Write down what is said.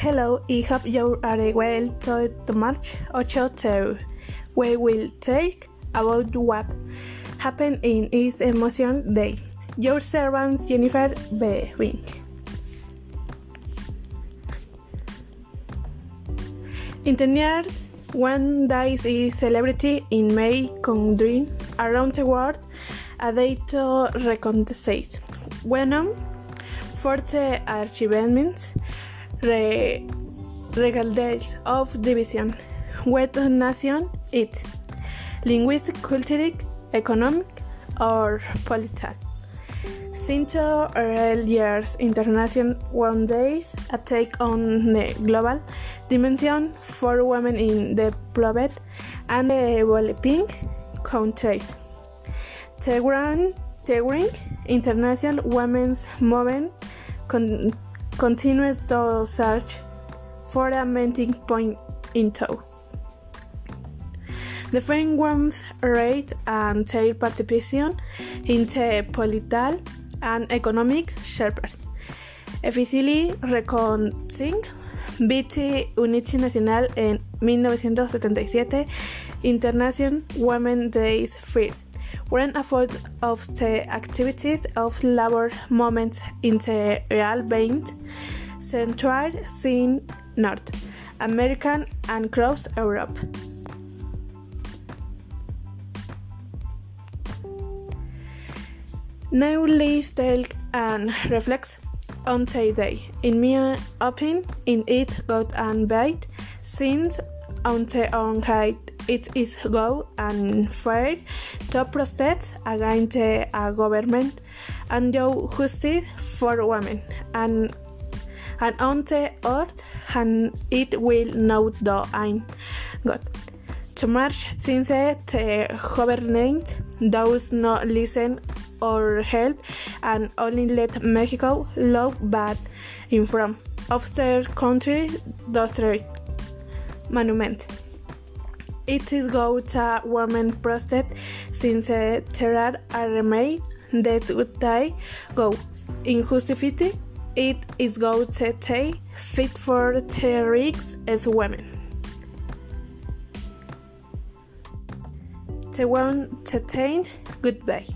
Hello, I hope you are well to the March 8 We will talk about what happened in this Emotion Day. Your servant Jennifer B. Wink. In the years, one day is celebrity in May country around the world a day to recognize when for the achievements re regardless of division. What nation it. Linguistic cultural economic or political. Since early years international one days a take on the global dimension for women in the developed and developing countries. The grand international women's movement continues to search for a meeting point in tow. The frameworks rate and their participation in the political and economic sphere. Efficiently recognizing BT Unity Nacional en 1977 International Women's Day First when a fourth of the activities of labor movements in the real veins centered in North American, and across Europe. Now let's take and reflect on today. In my opinion, in it got and bite since on the own height it is go and fair to protest against a uh, government and do justice for women and and on the earth and it will not do I'm God. To march since the government does not listen or help and only let Mexico look bad in front of their country district monument. It is go to women protest since uh, there are remain that would die go injustified. It is go to fit for the risks as women. The one to goodbye.